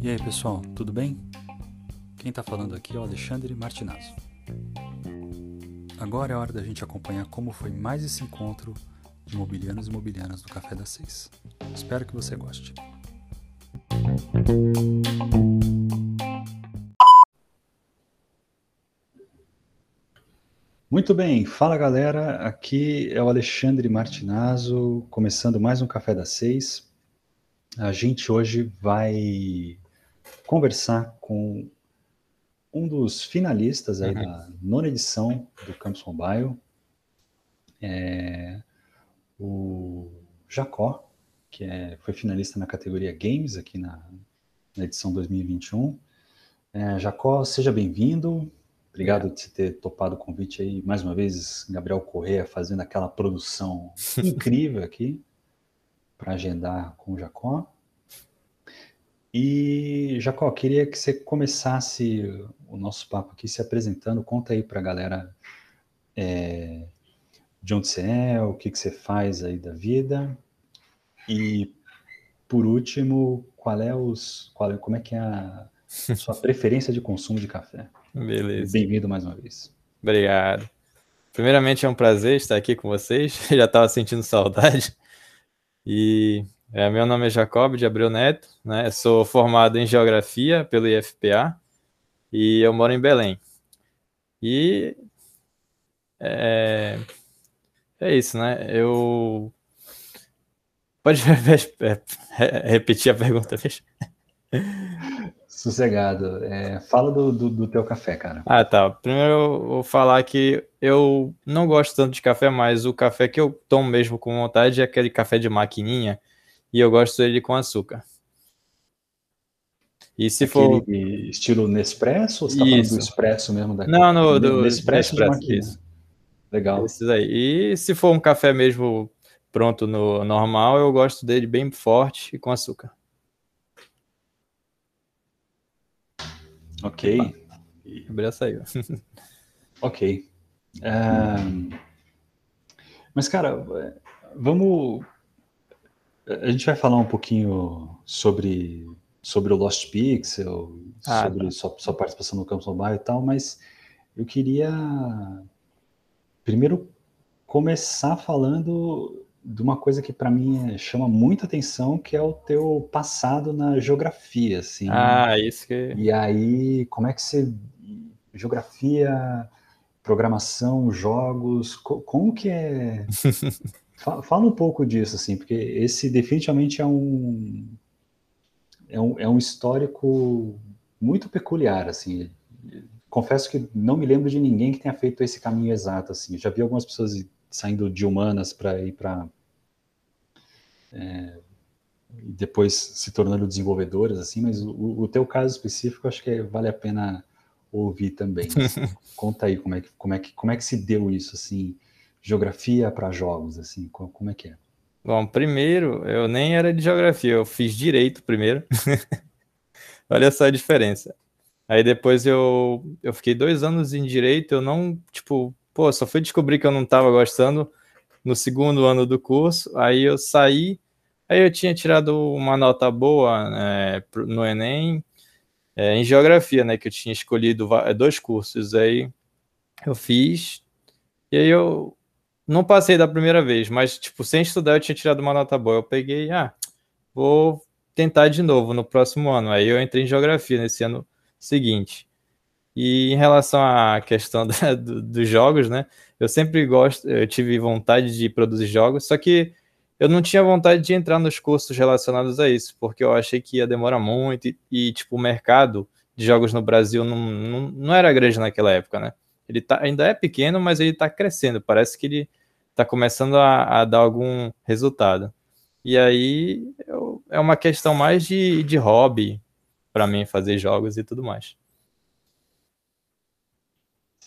E aí pessoal, tudo bem? Quem está falando aqui é o Alexandre Martinazzo. Agora é hora da gente acompanhar como foi mais esse encontro de imobiliários e imobiliárias do Café das Seis. Espero que você goste. Muito bem, fala galera, aqui é o Alexandre Martinazzo, começando mais um Café das Seis. A gente hoje vai conversar com um dos finalistas aí uhum. da nona edição do Campus Mobile, é o Jacó, que é, foi finalista na categoria Games aqui na, na edição 2021. É, Jacó, seja bem-vindo. Obrigado por ter topado o convite aí. Mais uma vez, Gabriel Correa fazendo aquela produção incrível aqui para agendar com o Jacó. E, Jacó, queria que você começasse o nosso papo aqui se apresentando. Conta aí para a galera é, de onde você é, o que, que você faz aí da vida. E, por último, qual é os, qual é, como é que é a sua preferência de consumo de café? Beleza. Bem-vindo mais uma vez. Obrigado. Primeiramente, é um prazer estar aqui com vocês. Já estava sentindo saudade. E é, meu nome é Jacob de Abreu Neto, né? Sou formado em Geografia pelo IFPA e eu moro em Belém. E é, é isso, né? Eu pode repetir a pergunta, deixa. Sossegado. É, fala do, do, do, teu café, cara. Ah, tá. Primeiro eu vou falar que eu não gosto tanto de café, mas o café que eu tomo mesmo com vontade é aquele café de maquininha e eu gosto dele com açúcar. E se aquele for. Estilo Nespresso ou você tá falando do Espresso mesmo daqui? Não, no, do Nespresso, Nespresso de isso. Legal. Esses aí. E se for um café mesmo pronto no normal, eu gosto dele bem forte e com açúcar. Ok. Gabriel saiu. ok. Um, mas, cara, vamos. A gente vai falar um pouquinho sobre, sobre o Lost Pixel, ah, sobre tá. sua, sua, participação no Campus Mobile e tal, mas eu queria primeiro começar falando de uma coisa que para mim é, chama muita atenção, que é o teu passado na geografia, assim. Ah, isso que. E aí, como é que você geografia, programação, jogos, como que é? Fala um pouco disso, assim, porque esse definitivamente é um é um, é um histórico muito peculiar, assim. Confesso que não me lembro de ninguém que tenha feito esse caminho exato, assim. Já vi algumas pessoas saindo de humanas para ir para é, e depois se tornando desenvolvedores, assim, mas o, o teu caso específico acho que vale a pena ouvir também. Conta aí como é, que, como, é que, como é que se deu isso, assim, geografia para jogos, assim, como é que é? Bom, primeiro, eu nem era de geografia, eu fiz direito primeiro. Olha só a diferença. Aí depois eu, eu fiquei dois anos em direito, eu não, tipo, pô, só fui descobrir que eu não estava gostando no segundo ano do curso, aí eu saí Aí eu tinha tirado uma nota boa né, no Enem, é, em geografia, né? Que eu tinha escolhido é, dois cursos. Aí eu fiz, e aí eu não passei da primeira vez, mas, tipo, sem estudar eu tinha tirado uma nota boa. Eu peguei, ah, vou tentar de novo no próximo ano. Aí eu entrei em geografia nesse ano seguinte. E em relação à questão da, do, dos jogos, né? Eu sempre gosto, eu tive vontade de produzir jogos, só que eu não tinha vontade de entrar nos cursos relacionados a isso, porque eu achei que ia demorar muito e, e tipo, o mercado de jogos no Brasil não, não, não era grande naquela época, né? Ele tá, ainda é pequeno, mas ele está crescendo. Parece que ele está começando a, a, dar algum resultado. E aí eu, é uma questão mais de, de hobby para mim fazer jogos e tudo mais.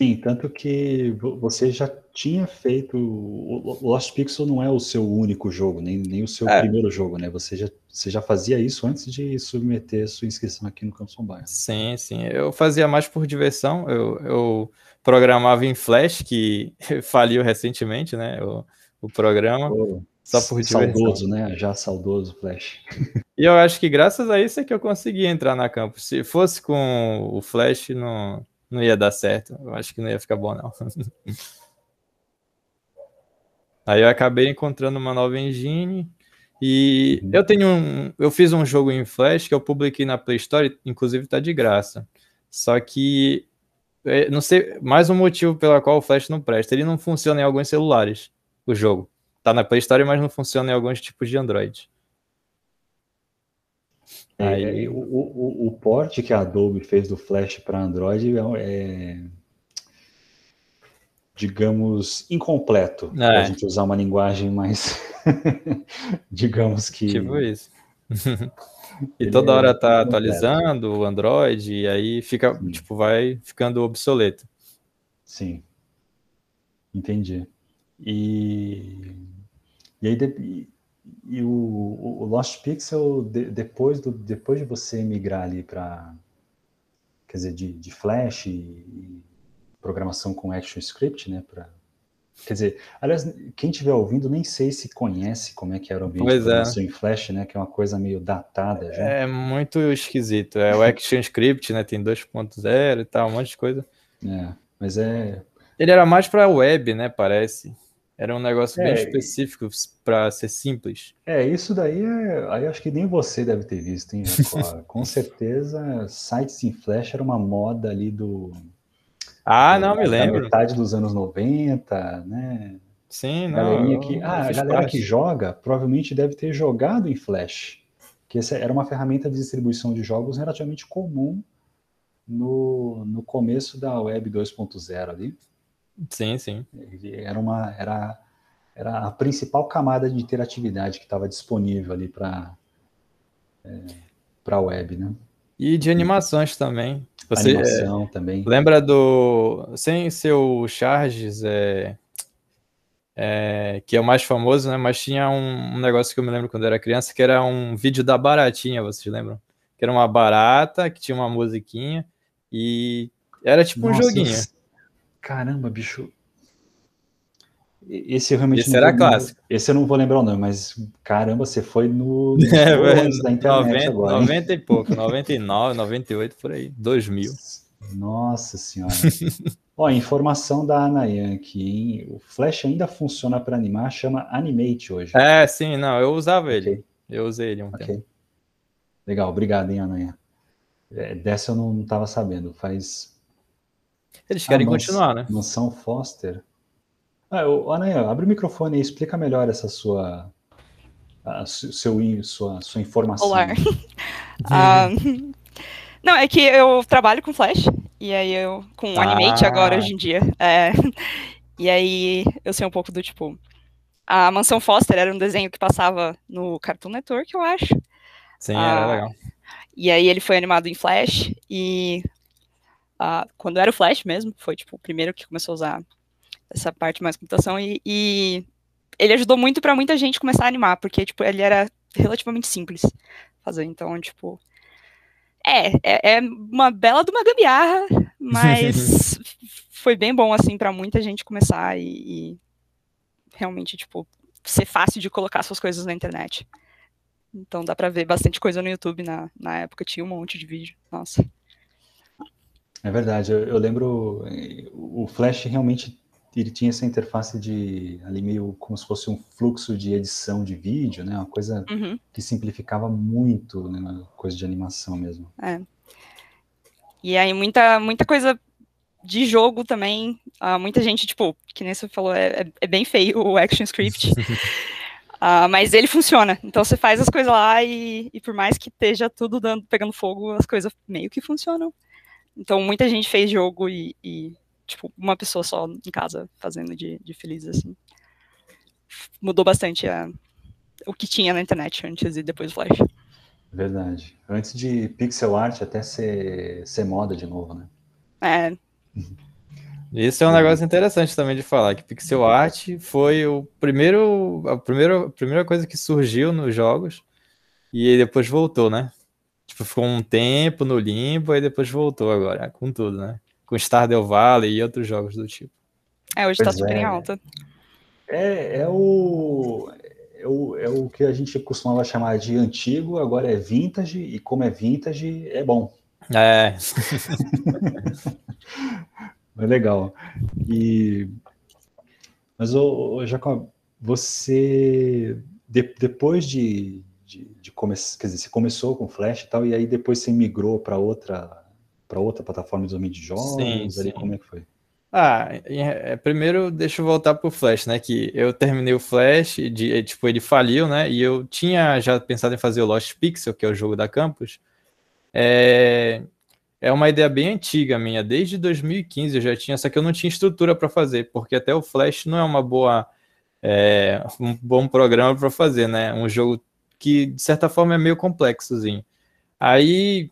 Sim, tanto que você já tinha feito. O Lost Pixel não é o seu único jogo, nem, nem o seu é. primeiro jogo, né? Você já, você já fazia isso antes de submeter sua inscrição aqui no Campus Bairro. Sim, sim. Eu fazia mais por diversão. Eu, eu programava em Flash, que faliu recentemente, né? O, o programa. Oh. Só por Saudoso, né? Já saudoso Flash. E eu acho que graças a isso é que eu consegui entrar na campus. Se fosse com o Flash, não, não ia dar certo. Eu acho que não ia ficar bom, não. Aí eu acabei encontrando uma nova engine e uhum. eu tenho um, eu fiz um jogo em Flash que eu publiquei na Play Store, inclusive tá de graça. Só que é, não sei, mais um motivo pelo qual o Flash não presta. Ele não funciona em alguns celulares, o jogo. Tá na Play Store, mas não funciona em alguns tipos de Android. É, Aí... o, o, o port que a Adobe fez do Flash para Android é, é digamos, incompleto, é. a gente usar uma linguagem mais, digamos que... Tipo isso. e toda hora tá atualizando o Android, e aí fica, Sim. tipo, vai ficando obsoleto. Sim, entendi. E, e aí, e o, o Lost Pixel, de, depois, do, depois de você migrar ali para, quer dizer, de, de Flash e, programação com ActionScript, né? Pra... Quer dizer, aliás, quem estiver ouvindo, nem sei se conhece como é que era o ambiente pois de é. programação é. em Flash, né? Que é uma coisa meio datada já. É muito esquisito. É o ActionScript, né? Tem 2.0 e tal, um monte de coisa. É, mas é... Ele era mais para web, né? Parece. Era um negócio é, bem específico para ser simples. É, isso daí é, aí acho que nem você deve ter visto, hein, Com certeza, sites em Flash era uma moda ali do ah, não, me lembro. metade dos anos 90, né? Sim, não. Galerinha que, ah, a galera parte. que joga provavelmente deve ter jogado em Flash, que essa era uma ferramenta de distribuição de jogos relativamente comum no, no começo da Web 2.0 ali. Sim, sim. Era uma era era a principal camada de interatividade que estava disponível ali para é, para a web, né? E de animações também. Você, Animação também. Lembra do. Sem ser o Charges, é, é, que é o mais famoso, né? Mas tinha um, um, negócio que eu me lembro quando eu era criança, que era um vídeo da baratinha, vocês lembram? Que era uma barata, que tinha uma musiquinha, e era tipo Nossa, um joguinho. Caramba, bicho. Esse eu realmente Esse era clássico. Esse eu não vou lembrar o nome, mas caramba, você foi no, no é, da internet 90, agora. 90 hein? e pouco, 99, 98, por aí, 2000. Nossa senhora. Ó, informação da Anayan aqui, hein? O Flash ainda funciona para animar, chama Animate hoje. É, sim, não, eu usava ele. Okay. Eu usei ele um okay. tempo. Legal, obrigado, hein, Anayan. É, dessa eu não estava sabendo, faz... Eles querem ah, continuar, né? Mansão Foster. Ah, Anaia, abre o microfone e explica melhor essa sua, a, seu, sua, sua informação. Olá. um, não, é que eu trabalho com Flash, e aí eu, com ah. Animate agora, hoje em dia. É, e aí eu sei um pouco do tipo. A Mansão Foster era um desenho que passava no Cartoon Network, eu acho. Sim, era uh, legal. E aí ele foi animado em Flash, e quando era o Flash mesmo, foi tipo o primeiro que começou a usar essa parte mais computação e, e ele ajudou muito para muita gente começar a animar, porque tipo ele era relativamente simples fazer, então tipo é, é, é uma bela de uma gambiarra, mas foi bem bom assim para muita gente começar e, e, realmente tipo ser fácil de colocar suas coisas na internet. Então dá para ver bastante coisa no YouTube na, na época, tinha um monte de vídeo. Nossa. É verdade, eu, eu lembro o Flash realmente ele tinha essa interface de ali meio como se fosse um fluxo de edição de vídeo, né? Uma coisa uhum. que simplificava muito, né? Coisa de animação mesmo. É. E aí muita muita coisa de jogo também, uh, muita gente tipo, que nem você falou, é, é, é bem feio o action script. uh, mas ele funciona. Então você faz as coisas lá e, e por mais que esteja tudo dando, pegando fogo, as coisas meio que funcionam. Então muita gente fez jogo e, e tipo, uma pessoa só em casa fazendo de, de feliz, assim. Mudou bastante a, o que tinha na internet antes e depois do Flash. Verdade. Antes de pixel art até ser, ser moda de novo, né? É. Isso é um negócio interessante também de falar, que pixel art foi o primeiro, a primeira, a primeira coisa que surgiu nos jogos e depois voltou, né? Tipo, ficou um tempo no limbo e depois voltou agora, com tudo, né? com Stardew Valley e outros jogos do tipo. É, hoje tá pois tá super é. em alta. É, é o, é o que a gente costumava chamar de antigo, agora é vintage, e como é vintage, é bom. É. é legal. E, mas, ô, ô, Jacob, você, de, depois de, de, de começar, quer dizer, você começou com Flash e tal, e aí depois você migrou para outra para outra plataforma de desenvolvimento de jogos? Sim, ali, sim. como é que foi? Ah, é, primeiro deixa eu voltar pro Flash, né? Que eu terminei o Flash, de, tipo, ele faliu, né? E eu tinha já pensado em fazer o Lost Pixel, que é o jogo da Campus. É, é uma ideia bem antiga minha, desde 2015 eu já tinha, só que eu não tinha estrutura para fazer, porque até o Flash não é uma boa, é, um bom programa para fazer, né? Um jogo que de certa forma é meio complexozinho. Aí,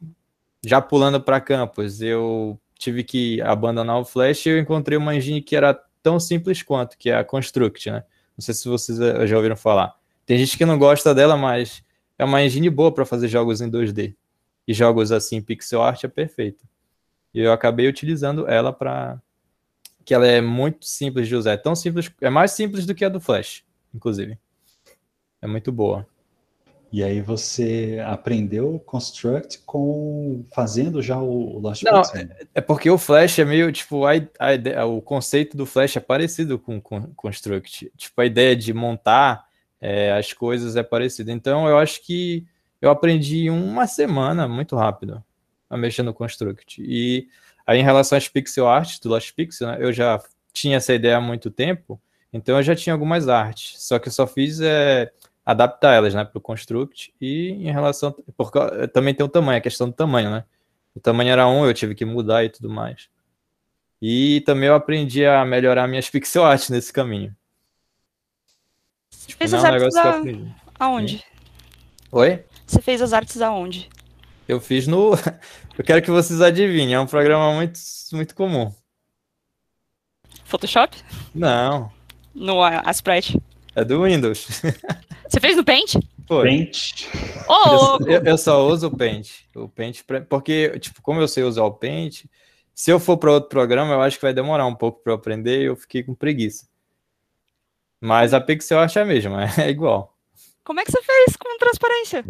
já pulando para Campus, eu tive que abandonar o Flash e eu encontrei uma engine que era tão simples quanto, que é a Construct, né? Não sei se vocês eh, já ouviram falar. Tem gente que não gosta dela, mas é uma engine boa para fazer jogos em 2D. E jogos assim, pixel art é perfeito. E eu acabei utilizando ela para que ela é muito simples de usar, é tão simples, é mais simples do que a do Flash, inclusive. É muito boa. E aí você aprendeu Construct com fazendo já o Lost Não, é porque o Flash é meio, tipo, a, a ideia, o conceito do Flash é parecido com, com Construct. Tipo, a ideia de montar é, as coisas é parecida. Então, eu acho que eu aprendi uma semana, muito rápido, a mexer no Construct. E aí, em relação às pixel art do Lost Pixel, né, eu já tinha essa ideia há muito tempo, então eu já tinha algumas artes. Só que eu só fiz... É, adaptar elas, né, para o Construct e em relação, porque também tem o tamanho, a questão do tamanho, né, o tamanho era um, eu tive que mudar e tudo mais. E também eu aprendi a melhorar minhas pixel art nesse caminho. Tipo, fez as é artes da... aonde? Oi? Você fez as artes aonde? Eu fiz no. eu quero que vocês adivinhem, é um programa muito, muito comum. Photoshop? Não. No Sprite? É do Windows. Você fez no Paint? Foi. Paint. Oh, eu, eu, só uso o Paint. O Paint pra, porque, tipo, como eu sei usar o Paint, se eu for para outro programa, eu acho que vai demorar um pouco para eu aprender e eu fiquei com preguiça. Mas a Pixel acho a mesma, é igual. Como é que você fez com transparência?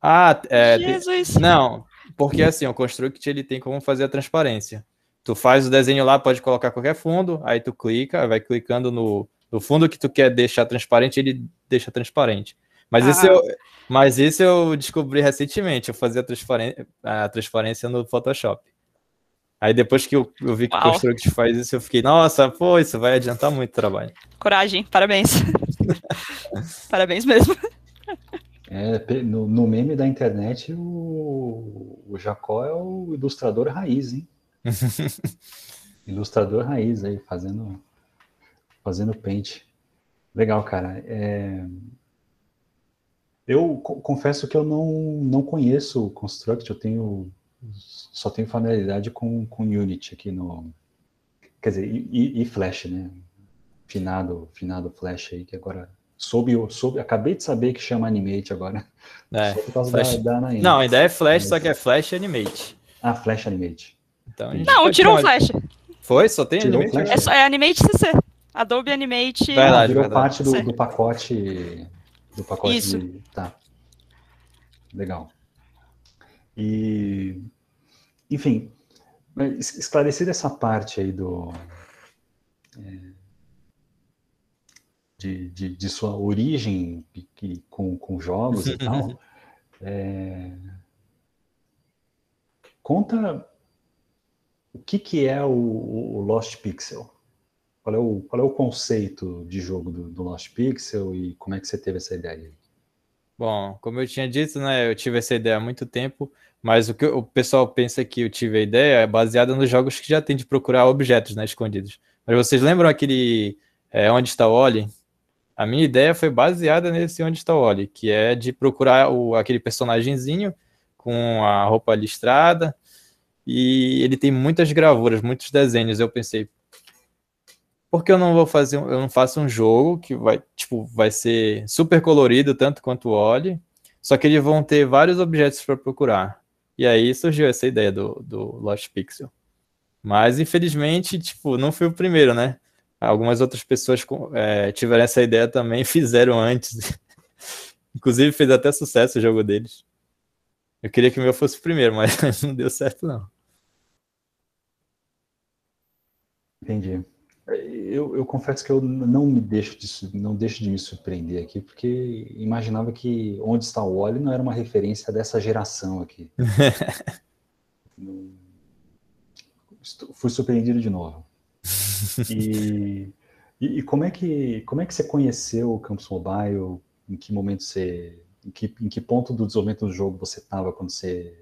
Ah, é. Jesus. Não, porque assim, o Construct ele tem como fazer a transparência. Tu faz o desenho lá, pode colocar qualquer fundo, aí tu clica, vai clicando no, no fundo que tu quer deixar transparente, ele deixa transparente. Mas, ah. esse, eu, mas esse eu descobri recentemente, eu fazia a transparência, a transparência no Photoshop. Aí depois que eu, eu vi que Uau. o Construct faz isso, eu fiquei, nossa, pô, isso vai adiantar muito o trabalho. Coragem, parabéns. parabéns mesmo. É, no, no, meme da internet, o, o Jacó é o ilustrador raiz, hein? ilustrador raiz aí, fazendo fazendo paint. Legal, cara. É... Eu confesso que eu não, não conheço o Construct, eu tenho só tenho familiaridade com, com Unity aqui no. Quer dizer, e, e Flash, né? Finado, finado Flash aí, que agora soube, soube, acabei de saber que chama Animate agora. É, Flash. Da, da não, ainda é Flash, Mas... só que é Flash Animate. Ah, Flash Animate. Então, não, tirou o Flash. Foi? Só tem tirou Animate? É, só, é Animate CC. Adobe Animate. Verdade, virou verdade. parte do, do, pacote. Do pacote Isso. De, tá. Legal. E. Enfim, esclarecer essa parte aí do. É, de, de, de, sua origem que, com, com jogos e tal. É, conta o que, que é o, o Lost Pixel. Qual é o, qual é o conceito de jogo do, do Lost Pixel e como é que você teve essa ideia? Bom, como eu tinha dito, né, eu tive essa ideia há muito tempo, mas o que o pessoal pensa que eu tive a ideia é baseada nos jogos que já tem de procurar objetos né, escondidos. Mas vocês lembram aquele é, Onde está o Oli? A minha ideia foi baseada nesse Onde está o Oli, que é de procurar o, aquele personagemzinho com a roupa listrada, e ele tem muitas gravuras, muitos desenhos. Eu pensei, porque eu não vou fazer, eu não faço um jogo que vai, tipo, vai ser super colorido tanto quanto o Oli, só que eles vão ter vários objetos para procurar. E aí surgiu essa ideia do, do Lost Pixel. Mas infelizmente, tipo, não fui o primeiro, né? Algumas outras pessoas é, tiveram essa ideia também, fizeram antes. Inclusive fez até sucesso o jogo deles. Eu queria que o meu fosse o primeiro, mas não deu certo não. Entendi. Eu, eu, confesso que eu não me deixo de, não deixo de me surpreender aqui, porque imaginava que Onde está o Wally não era uma referência dessa geração aqui. fui surpreendido de novo. E, e, e, como é que como é que você conheceu o Campus Mobile? Em que momento você, em que, em que ponto do desenvolvimento do jogo você estava quando você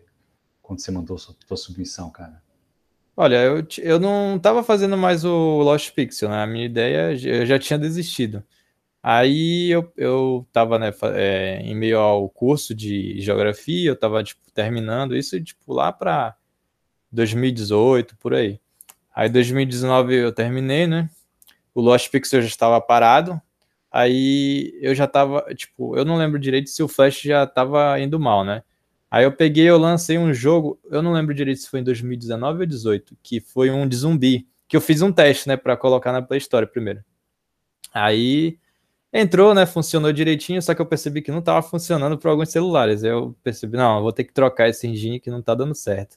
quando você mandou sua, sua submissão, cara? Olha, eu, eu não estava fazendo mais o Lost Pixel, né? A minha ideia, eu já tinha desistido. Aí eu, eu tava, né, é, em meio ao curso de geografia, eu tava, tipo, terminando isso, tipo, lá para 2018, por aí. Aí 2019 eu terminei, né? O Lost Pixel já estava parado. Aí eu já tava, tipo, eu não lembro direito se o Flash já tava indo mal, né? Aí eu peguei, eu lancei um jogo, eu não lembro direito se foi em 2019 ou 2018, que foi um de zumbi, que eu fiz um teste, né, para colocar na Play Store primeiro. Aí entrou, né, funcionou direitinho, só que eu percebi que não estava funcionando para alguns celulares. Eu percebi, não, eu vou ter que trocar esse engine que não está dando certo.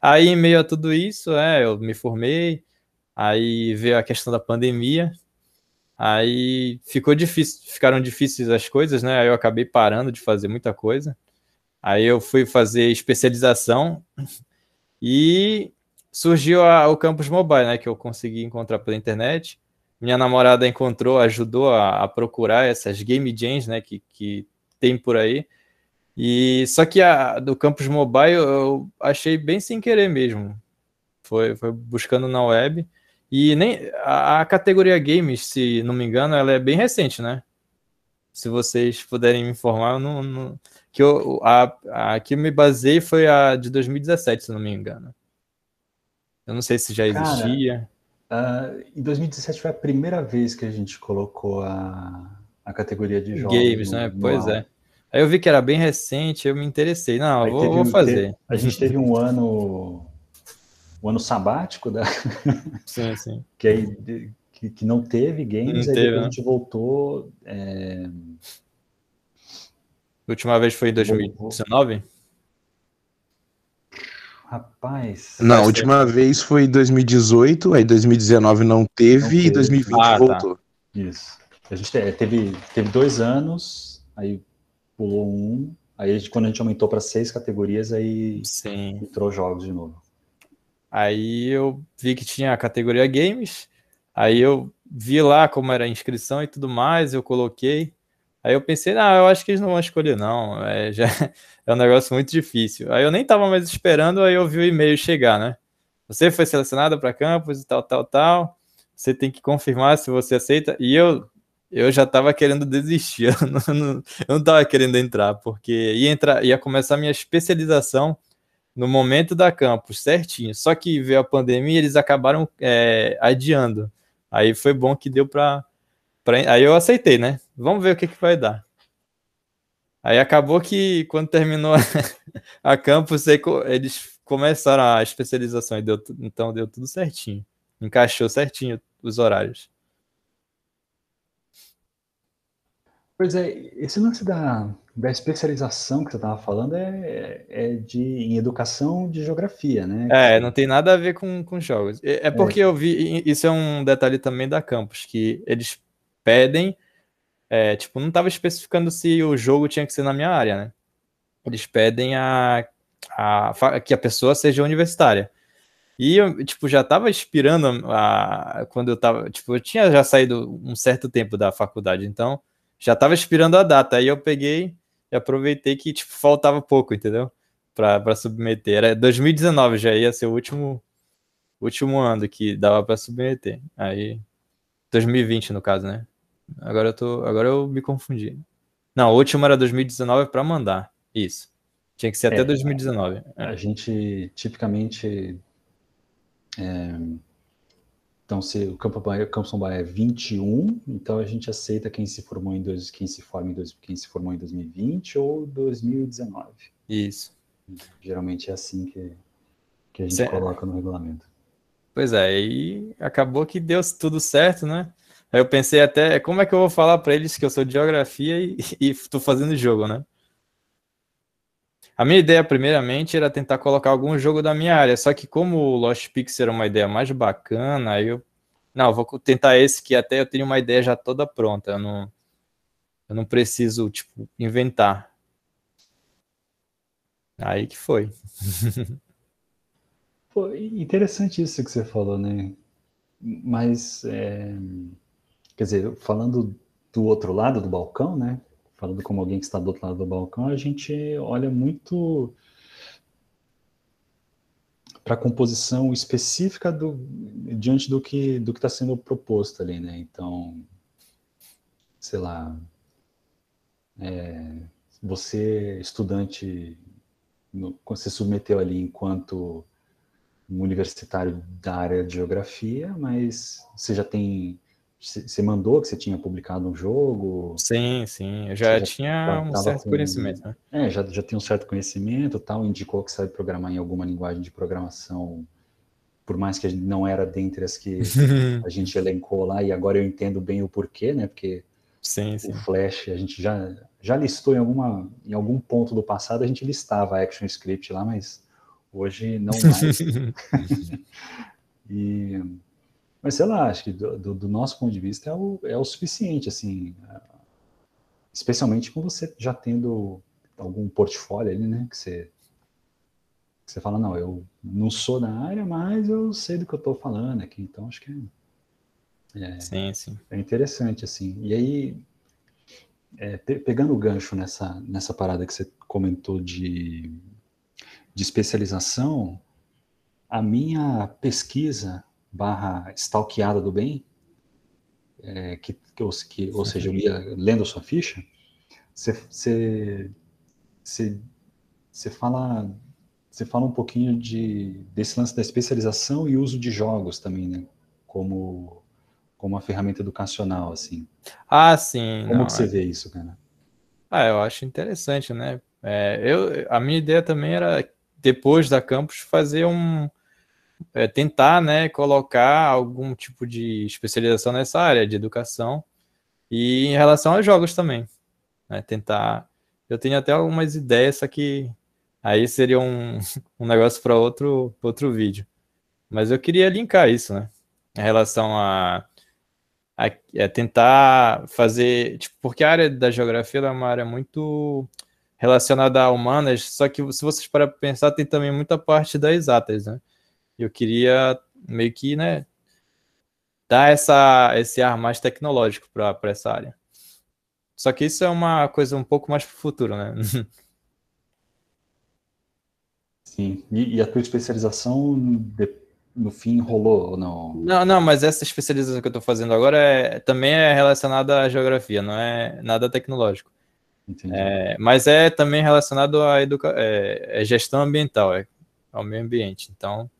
Aí, em meio a tudo isso, é, eu me formei, aí veio a questão da pandemia, aí ficou difícil, ficaram difíceis as coisas, né? Aí eu acabei parando de fazer muita coisa. Aí eu fui fazer especialização e surgiu a, o campus mobile, né? Que eu consegui encontrar pela internet. Minha namorada encontrou, ajudou a, a procurar essas game jams, né? Que, que tem por aí. E só que a do campus mobile eu achei bem sem querer mesmo. Foi, foi buscando na web. E nem a, a, categoria games, se não me engano, ela é bem recente, né? Se vocês puderem me informar, eu não, não, que eu, a, a que eu me baseei foi a de 2017, se não me engano. Eu não sei se já existia. Cara, uh, em 2017 foi a primeira vez que a gente colocou a, a categoria de jogos. Games, no, né? No pois é. Aí eu vi que era bem recente, eu me interessei. Não, vou, vou, fazer. Teve, a gente teve um ano um ano sabático da sim, sim. que aí que, que não teve games, não aí teve, né? a gente voltou é... A última vez foi em 2019? Rapaz. Não, a última ser. vez foi em 2018, aí 2019 não teve, não teve. e 2020 ah, tá. voltou. Tá. Isso. A gente teve, teve dois anos, aí pulou um, aí quando a gente aumentou para seis categorias, aí Sim. entrou jogos de novo. Aí eu vi que tinha a categoria games, aí eu vi lá como era a inscrição e tudo mais, eu coloquei. Aí eu pensei, não, eu acho que eles não vão escolher, não. É, já é um negócio muito difícil. Aí eu nem tava mais esperando, aí eu vi o e-mail chegar, né? Você foi selecionado para campus e tal, tal, tal. Você tem que confirmar se você aceita. E eu, eu já tava querendo desistir. Eu não, não, eu não tava querendo entrar, porque ia, entrar, ia começar a minha especialização no momento da campus, certinho. Só que veio a pandemia eles acabaram é, adiando. Aí foi bom que deu para. Aí eu aceitei, né? Vamos ver o que, que vai dar. Aí acabou que quando terminou a, campus, eles começaram a especialização e deu, então deu tudo certinho. Encaixou certinho os horários. Pois é, esse lance da, da especialização que você estava falando é, é de, em educação de geografia, né? É, não tem nada a ver com, com jogos. É, é porque é. eu vi, isso é um detalhe também da campus, que eles pedem, é, tipo, não estava especificando se o jogo tinha que ser na minha área, né? Eles pedem a, a, que a pessoa seja universitária. E eu, tipo, já estava inspirando a, quando eu tava, tipo, eu tinha já saído um certo tempo da faculdade, então já estava inspirando a data. Aí eu peguei e aproveitei que, tipo, faltava pouco, entendeu? Para submeter. Era 2019, já ia ser o último, último ano que dava para submeter. Aí, 2020 no caso, né? Agora eu tô, agora eu me confundi. Não, o último era 2019 para mandar. Isso. Tinha que ser até é, 2019. A, a gente tipicamente é, então se o Campo Campus Bahia é 21, então a gente aceita quem se formou em dois, quem se forma em dois, quem se formou em 2020 ou 2019. Isso. Geralmente é assim que, que a gente coloca no regulamento. Pois é, e acabou que deu tudo certo, né? Aí eu pensei até, como é que eu vou falar para eles que eu sou de geografia e, estou fazendo jogo, né? A minha ideia, primeiramente, era tentar colocar algum jogo da minha área, só que como o Lost Pixel era uma ideia mais bacana, aí eu, não, vou tentar esse que até eu tenho uma ideia já toda pronta, eu não, eu não preciso, tipo, inventar. Aí que foi. Foi interessante isso que você falou, né? Mas, é, quer dizer, falando do outro lado do balcão, né? Falando como alguém que está do outro lado do balcão, a gente olha muito para a composição específica do, diante do que do que está sendo proposto ali, né? Então, sei lá, é, você estudante, no, você submeteu ali enquanto um universitário da área de geografia, mas você já tem. Você mandou que você tinha publicado um jogo? Sim, sim. Eu já, já tinha um certo com, conhecimento. Né? É, já, já tinha um certo conhecimento tal. Indicou que sabe programar em alguma linguagem de programação, por mais que não era dentre as que a gente elencou lá, e agora eu entendo bem o porquê, né? Porque sim, sim. o Flash a gente já, já listou em, alguma, em algum ponto do passado, a gente listava ActionScript lá, mas Hoje não mais. e, mas sei lá, acho que do, do, do, nosso ponto de vista é o, é o suficiente, assim, especialmente com você já tendo algum portfólio ali, né, que você, que você fala, não, eu não sou da área, mas eu sei do que eu estou falando aqui, então acho que é, é, sim, sim. é interessante, assim. E aí, é, pegando o gancho nessa, nessa parada que você comentou de de especialização, a minha pesquisa barra stalkeada do bem, é, que, que, que, ou seja, eu ia lendo a sua ficha, você fala você fala um pouquinho de, desse lance da especialização e uso de jogos também, né? Como, como uma ferramenta educacional, assim. Ah, sim. Como não, que você é... vê isso, cara? Ah, eu acho interessante, né? É, eu, a minha ideia também era depois da campus, fazer um. É, tentar né, colocar algum tipo de especialização nessa área de educação e em relação aos jogos também. Né, tentar. Eu tenho até algumas ideias, só que aí seria um, um negócio para outro, outro vídeo. Mas eu queria linkar isso, né? Em relação a, a, a é tentar fazer. Tipo, porque a área da geografia é uma área muito relacionada a humanas, só que se vocês para pensar, tem também muita parte das exatas, né? Eu queria meio que, né, dar essa, esse ar mais tecnológico para essa área. Só que isso é uma coisa um pouco mais para o futuro, né? Sim. E, e, a tua especialização, no fim, rolou ou não? Não, não, mas essa especialização que eu estou fazendo agora é, também é relacionada à geografia, não é nada tecnológico. É, mas é também relacionado à educa é, é gestão ambiental, é, ao meio ambiente. Então,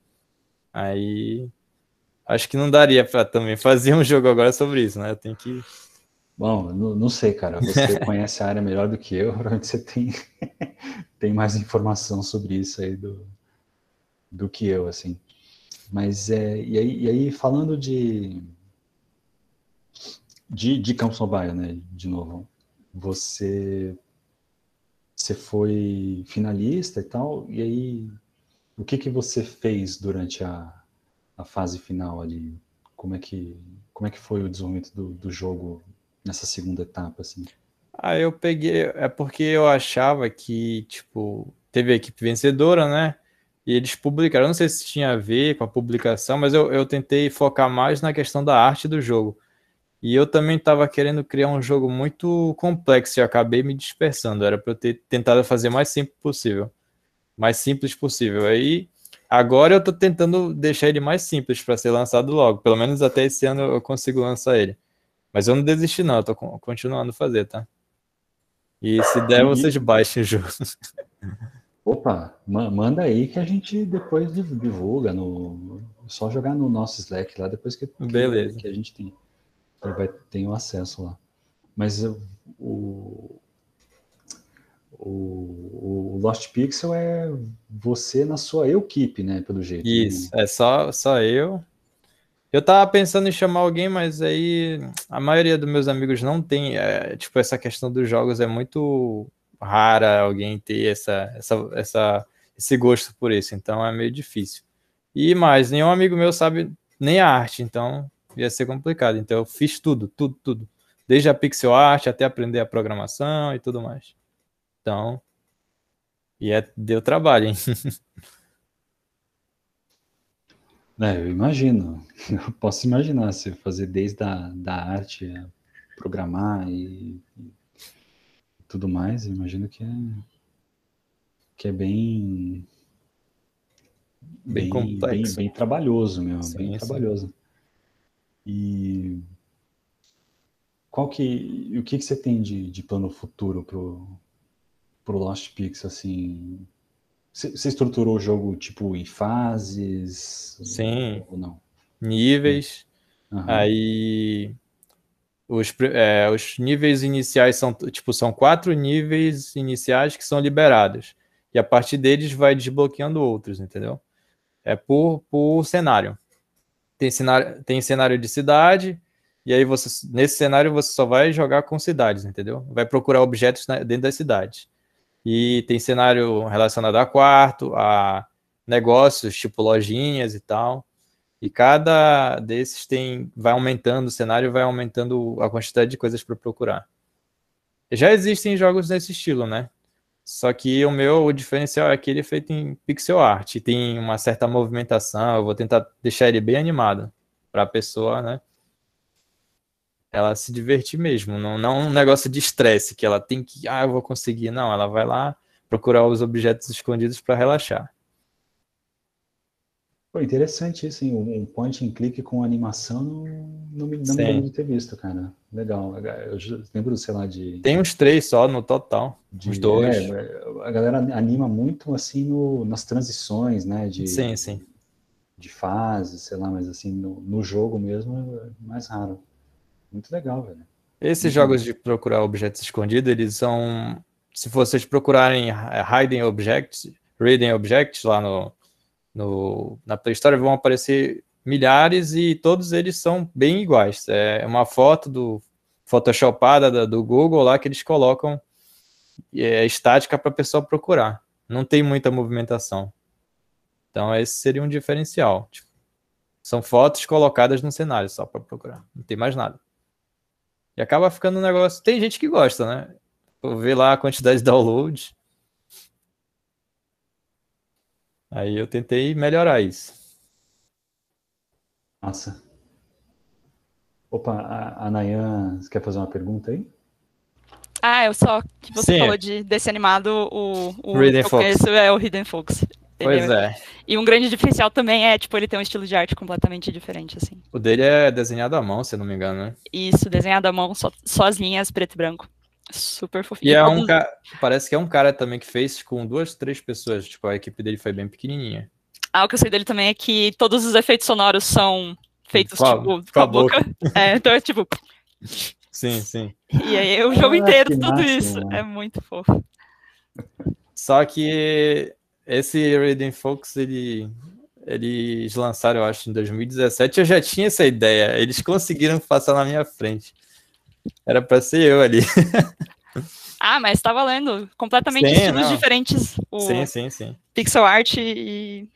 aí acho que não daria para também fazer um jogo agora sobre isso, né? Tenho que. Bom, não, não sei, cara. Você conhece a área melhor do que eu, provavelmente você tem, tem mais informação sobre isso aí do, do que eu, assim. Mas é, e aí, e aí falando de, de, de Campos Mobile, né? De novo, você você foi finalista e tal, e aí o que que você fez durante a, a fase final ali? Como é que como é que foi o desenvolvimento do, do jogo nessa segunda etapa assim? Ah, eu peguei, é porque eu achava que, tipo, teve a equipe vencedora, né? E eles publicaram, não sei se tinha a ver com a publicação, mas eu, eu tentei focar mais na questão da arte do jogo. E eu também estava querendo criar um jogo muito complexo e acabei me dispersando. Era para eu ter tentado fazer mais simples possível. Mais simples possível. Aí agora eu estou tentando deixar ele mais simples para ser lançado logo. Pelo menos até esse ano eu consigo lançar ele. Mas eu não desisti, não. Eu tô continuando a fazer, tá? E se der, vocês baixem o jogo. Opa, manda aí que a gente depois divulga. No... Só jogar no nosso Slack lá depois que, Beleza. que a gente tem vai ter o acesso lá. Mas o, o, o Lost Pixel é você na sua equipe, né? Pelo jeito. Isso, é só, só eu. Eu tava pensando em chamar alguém, mas aí a maioria dos meus amigos não tem, é, tipo, essa questão dos jogos é muito rara alguém ter essa, essa, essa, esse gosto por isso, então é meio difícil. E mais, nenhum amigo meu sabe nem a arte, então ia ser complicado. Então eu fiz tudo, tudo, tudo. Desde a pixel art até aprender a programação e tudo mais. Então, e é, deu trabalho, hein? É, eu imagino. Eu posso imaginar se fazer desde a da arte, programar e, e, tudo mais. Eu imagino que é que é bem bem, bem complexo, bem, bem trabalhoso, meu, sim, bem sim. trabalhoso. E qual que o que que você tem de, de plano futuro pro pro Lost Pix assim? Você estruturou o jogo tipo em fases? Sim. Ou não? Níveis. Uhum. Aí os, é, os níveis iniciais são tipo são quatro níveis iniciais que são liberados e a partir deles vai desbloqueando outros, entendeu? É por, por cenário. Tem cenário tem cenário de cidade e aí você nesse cenário você só vai jogar com cidades, entendeu? Vai procurar objetos dentro das cidades. E tem cenário relacionado a quarto, a negócios, tipo lojinhas e tal. E cada desses tem vai aumentando o cenário, vai aumentando a quantidade de coisas para procurar. Já existem jogos nesse estilo, né? Só que o meu o diferencial é que ele é feito em pixel art, tem uma certa movimentação, eu vou tentar deixar ele bem animado para a pessoa, né? Ela se divertir mesmo, não, não um negócio de estresse, que ela tem que, ah, eu vou conseguir. Não, ela vai lá procurar os objetos escondidos para relaxar. Pô, interessante isso, hein? Um point and click com animação não, não me, não me lembro de ter visto, cara. Legal. Eu lembro, sei lá, de. Tem uns três só no total. De, uns dois. É, a galera anima muito assim no, nas transições, né? De, sim, sim. De fase, sei lá, mas assim, no, no jogo mesmo é mais raro. Muito legal, velho. Esses Muito jogos bom. de procurar objetos escondidos, eles são. Se vocês procurarem Hiding Objects, Reading Objects lá no, no, na Play Store, vão aparecer milhares e todos eles são bem iguais. É uma foto do photoshopada do Google lá que eles colocam é estática para a pessoa procurar. Não tem muita movimentação. Então esse seria um diferencial. Tipo, são fotos colocadas no cenário só para procurar. Não tem mais nada. E acaba ficando um negócio. Tem gente que gosta, né? Vou ver lá a quantidade de downloads. Aí eu tentei melhorar isso. Nossa. Opa, a, a Nayan, você quer fazer uma pergunta aí? Ah, eu só que você Sim. falou de desse animado, o, o Hidden Fox. é o Hidden Fox. Pois é. E um grande diferencial também é, tipo, ele tem um estilo de arte completamente diferente, assim. O dele é desenhado à mão, se não me engano, né? Isso, desenhado à mão, só, só as linhas preto e branco. Super fofinho. E é um cara, parece que é um cara também que fez com duas, três pessoas. Tipo, a equipe dele foi bem pequenininha. Ah, o que eu sei dele também é que todos os efeitos sonoros são feitos, com a, tipo, com, com a boca. boca. É, então é tipo... Sim, sim. E aí o jogo ah, inteiro, tudo máximo, isso. Mano. É muito fofo. Só que esse Raiden Fox, ele, eles lançaram, eu acho, em 2017. Eu já tinha essa ideia. Eles conseguiram passar na minha frente. Era para ser eu ali. ah, mas tá valendo. Completamente sim, estilos não. diferentes. O sim, sim, sim. Pixel art e.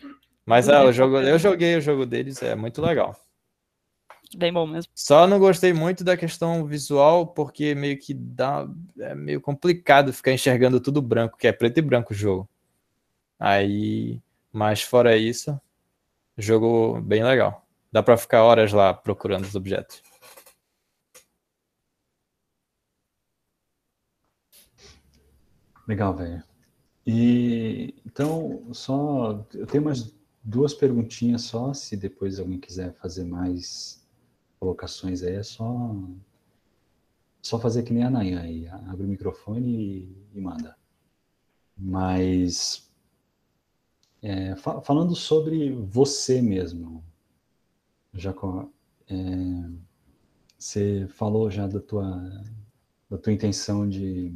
Mas ah, o jogo, eu joguei o jogo deles, é muito legal. Bem bom mesmo. Só não gostei muito da questão visual, porque meio que dá. É meio complicado ficar enxergando tudo branco, que é preto e branco o jogo. Aí, mas fora isso, jogo bem legal. Dá para ficar horas lá procurando os objetos. Legal, velho. E então, só eu tenho mais duas perguntinhas só, se depois alguém quiser fazer mais colocações aí, é só só fazer que nem a Nayan aí, abre o microfone e, e manda. Mas é, fa falando sobre você mesmo, Jacó, é, você falou já da tua, da tua intenção de,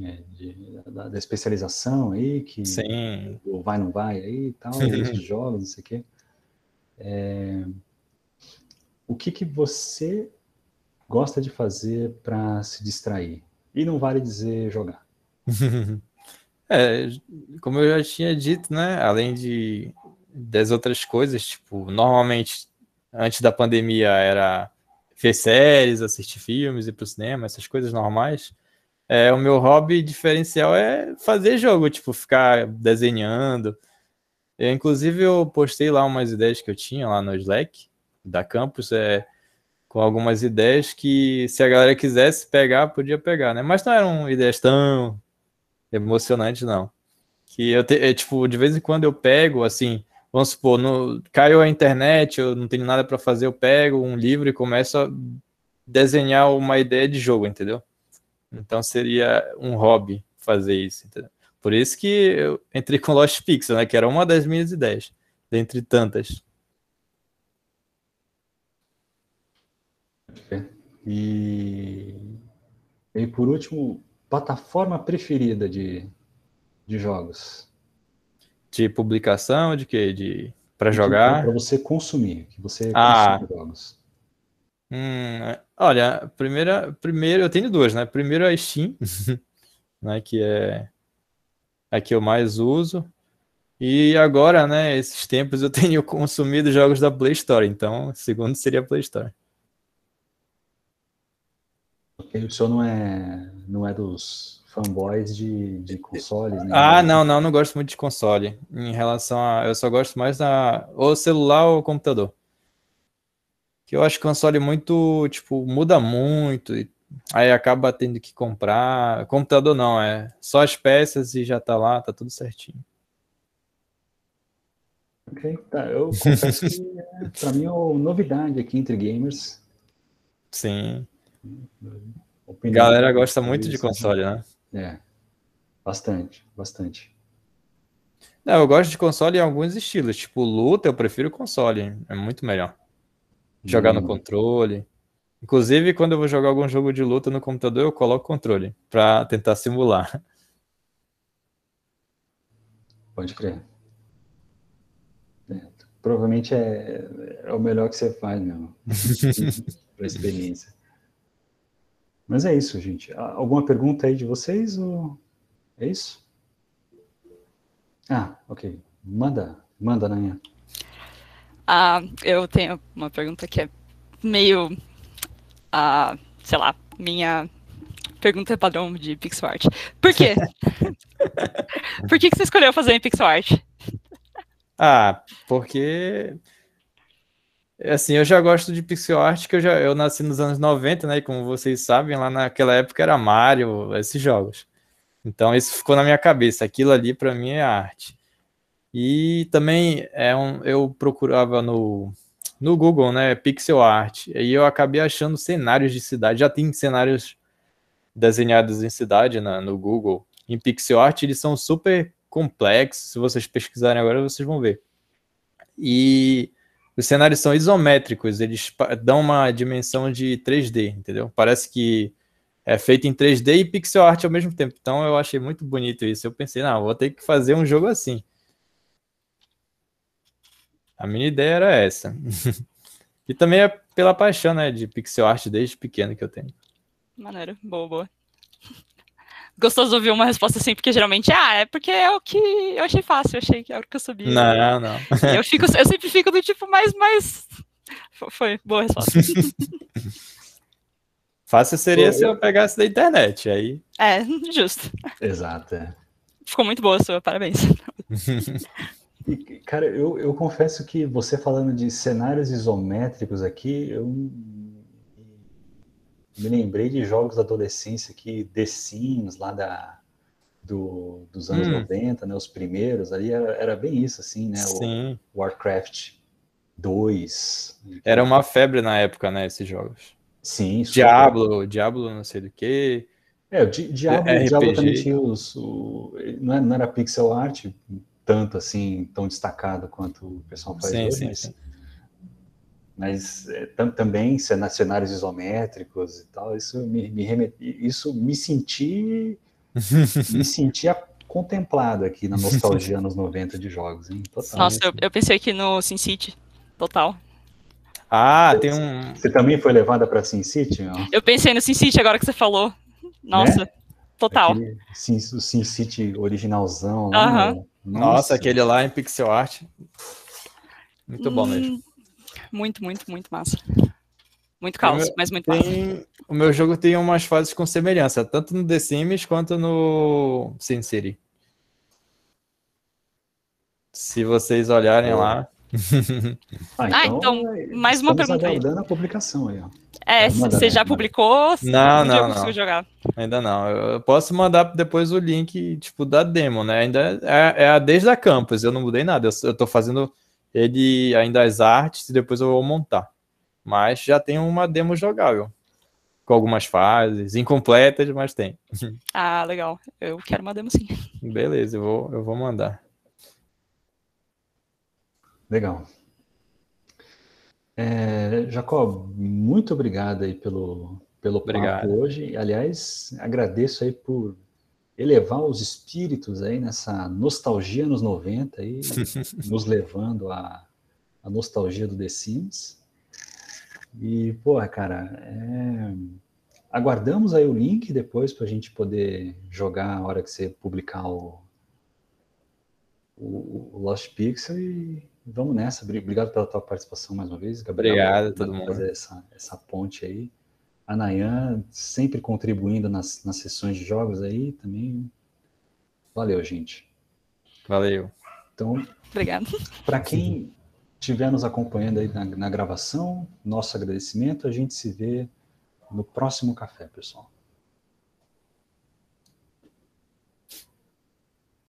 é, de da, da, especialização aí, que Sim. vai não vai aí e tal, esses jogos, não sei o quê. É, o que, que você gosta de fazer para se distrair? E não vale dizer jogar. é, como eu já tinha dito, né? Além de das outras coisas, tipo, normalmente antes da pandemia era ver séries, assistir filmes, ir pro cinema, essas coisas normais. É, o meu hobby diferencial é fazer jogo, tipo, ficar desenhando. Eu, inclusive, eu postei lá umas ideias que eu tinha lá no Slack da Campus, é, com algumas ideias que, se a galera quisesse pegar, podia pegar, né? Mas não eram ideias tão emocionantes, não. Que eu, te, é, tipo, de vez em quando eu pego, assim, vamos supor, no, caiu a internet, eu não tenho nada para fazer, eu pego um livro e começo a desenhar uma ideia de jogo, entendeu? Então seria um hobby fazer isso, entendeu? Por isso que eu entrei com Lost Pixel, né? Que era uma das minhas ideias, dentre tantas. E, e por último, plataforma preferida de, de jogos? De publicação, de quê? De para jogar? Para você consumir, que você ah. consome jogos. Hum, olha, primeira, primeiro eu tenho duas, né? Primeiro é a Steam, né? Que é a que eu mais uso. E agora, né? Esses tempos eu tenho consumido jogos da Play Store, então segundo seria a Play Store. Ok, o senhor não é, não é dos fanboys de, de consoles, né? Ah, não, não, não gosto muito de console. Em relação a. Eu só gosto mais da. Ou celular ou computador. Que eu acho console muito, tipo, muda muito. E aí acaba tendo que comprar. Computador não, é só as peças e já tá lá, tá tudo certinho. Ok, tá. Eu confesso que é, pra mim é uma novidade aqui entre gamers. Sim. A galera gosta muito de console, né? É, bastante, bastante. Não, eu gosto de console em alguns estilos, tipo luta, eu prefiro console, é muito melhor. Jogar hum. no controle. Inclusive, quando eu vou jogar algum jogo de luta no computador, eu coloco controle para tentar simular. Pode crer. É, provavelmente é, é o melhor que você faz mesmo. para experiência. Mas é isso, gente. Alguma pergunta aí de vocês? Ou... É isso? Ah, ok. Manda, manda, Nanha. Ah, eu tenho uma pergunta que é meio, ah, sei lá, minha pergunta padrão de pixel art. Por quê? Por que, que você escolheu fazer em pixel art? Ah, porque Assim, eu já gosto de pixel art, que eu já eu nasci nos anos 90, né? E como vocês sabem, lá naquela época era Mario, esses jogos. Então isso ficou na minha cabeça. Aquilo ali para mim é arte. E também é um, eu procurava no, no Google, né? Pixel art. E eu acabei achando cenários de cidade. Já tem cenários desenhados em cidade na, no Google. Em pixel art eles são super complexos. Se vocês pesquisarem agora, vocês vão ver. E os cenários são isométricos, eles dão uma dimensão de 3D, entendeu? Parece que é feito em 3D e pixel art ao mesmo tempo. Então eu achei muito bonito isso. Eu pensei, não, vou ter que fazer um jogo assim. A minha ideia era essa. e também é pela paixão, né, de pixel art desde pequeno que eu tenho. Maneiro, boa, boa gostoso ouvir uma resposta assim, porque geralmente, ah, é porque é o que eu achei fácil, eu achei que é o que eu sabia. Não, não. eu, fico, eu sempre fico do tipo, mais, mais. Foi, boa resposta. Fácil seria se eu pegasse da internet, aí. É, justo. Exato, é. Ficou muito boa a sua, parabéns. E, cara, eu, eu confesso que você falando de cenários isométricos aqui, eu me lembrei de jogos da adolescência que The Sims, lá da, do, dos anos hum. 90, né, os primeiros, ali era, era bem isso, assim, né? Sim. O Warcraft 2. Era uma febre na época, né, esses jogos. Sim. Diablo, Diablo não sei do que. É, o Di Diablo, RPG. Diablo também tinha os... O, não, era, não era pixel art tanto assim, tão destacado quanto o pessoal faz sim, hoje, sim, mas... Sim mas é, também cenários isométricos e tal, isso me, me remet... isso me senti me sentia contemplado aqui na nostalgia anos 90 de jogos, hein? Total. Nossa, eu, eu pensei aqui no SimCity, total. Ah, tem um. Você também foi levada para Sin City? Eu pensei no Sin City agora que você falou. Nossa, né? total. Sin, o Sin City originalzão. Lá, Nossa. Nossa, aquele lá em pixel art. Muito bom mesmo. Hum, muito, muito, muito massa. Muito caos, meu, mas muito tem, massa. O meu jogo tem umas fases com semelhança, tanto no The Sims quanto no Sin City. Se vocês olharem lá. ah, então, ah, então mais uma pergunta aí. a publicação aí, ó. É, você já publicou? Não, não, não. Jogar. Ainda não. Eu posso mandar depois o link, tipo, da demo, né? Ainda é, é a desde a campus, eu não mudei nada. Eu, eu tô fazendo ele ainda as artes e depois eu vou montar. Mas já tem uma demo jogável. Com algumas fases, incompletas, mas tem. Ah, legal. Eu quero uma demo sim. Beleza, eu vou, eu vou mandar. Legal. É, Jacob, muito obrigado aí pelo, pelo obrigado. papo hoje. Aliás, agradeço aí por elevar os espíritos aí nessa nostalgia nos 90 aí, nos levando à, à nostalgia do The Sims. E, porra, cara, é... aguardamos aí o link depois para a gente poder jogar a hora que você publicar o, o, o Lost Pixel e vamos nessa. Obrigado pela tua participação mais uma vez, Gabriel. Obrigado todo mundo. fazer essa, essa ponte aí. A Nayan sempre contribuindo nas, nas sessões de jogos aí também. Valeu, gente. Valeu. Então, Obrigado. Para quem estiver nos acompanhando aí na, na gravação, nosso agradecimento. A gente se vê no próximo café, pessoal.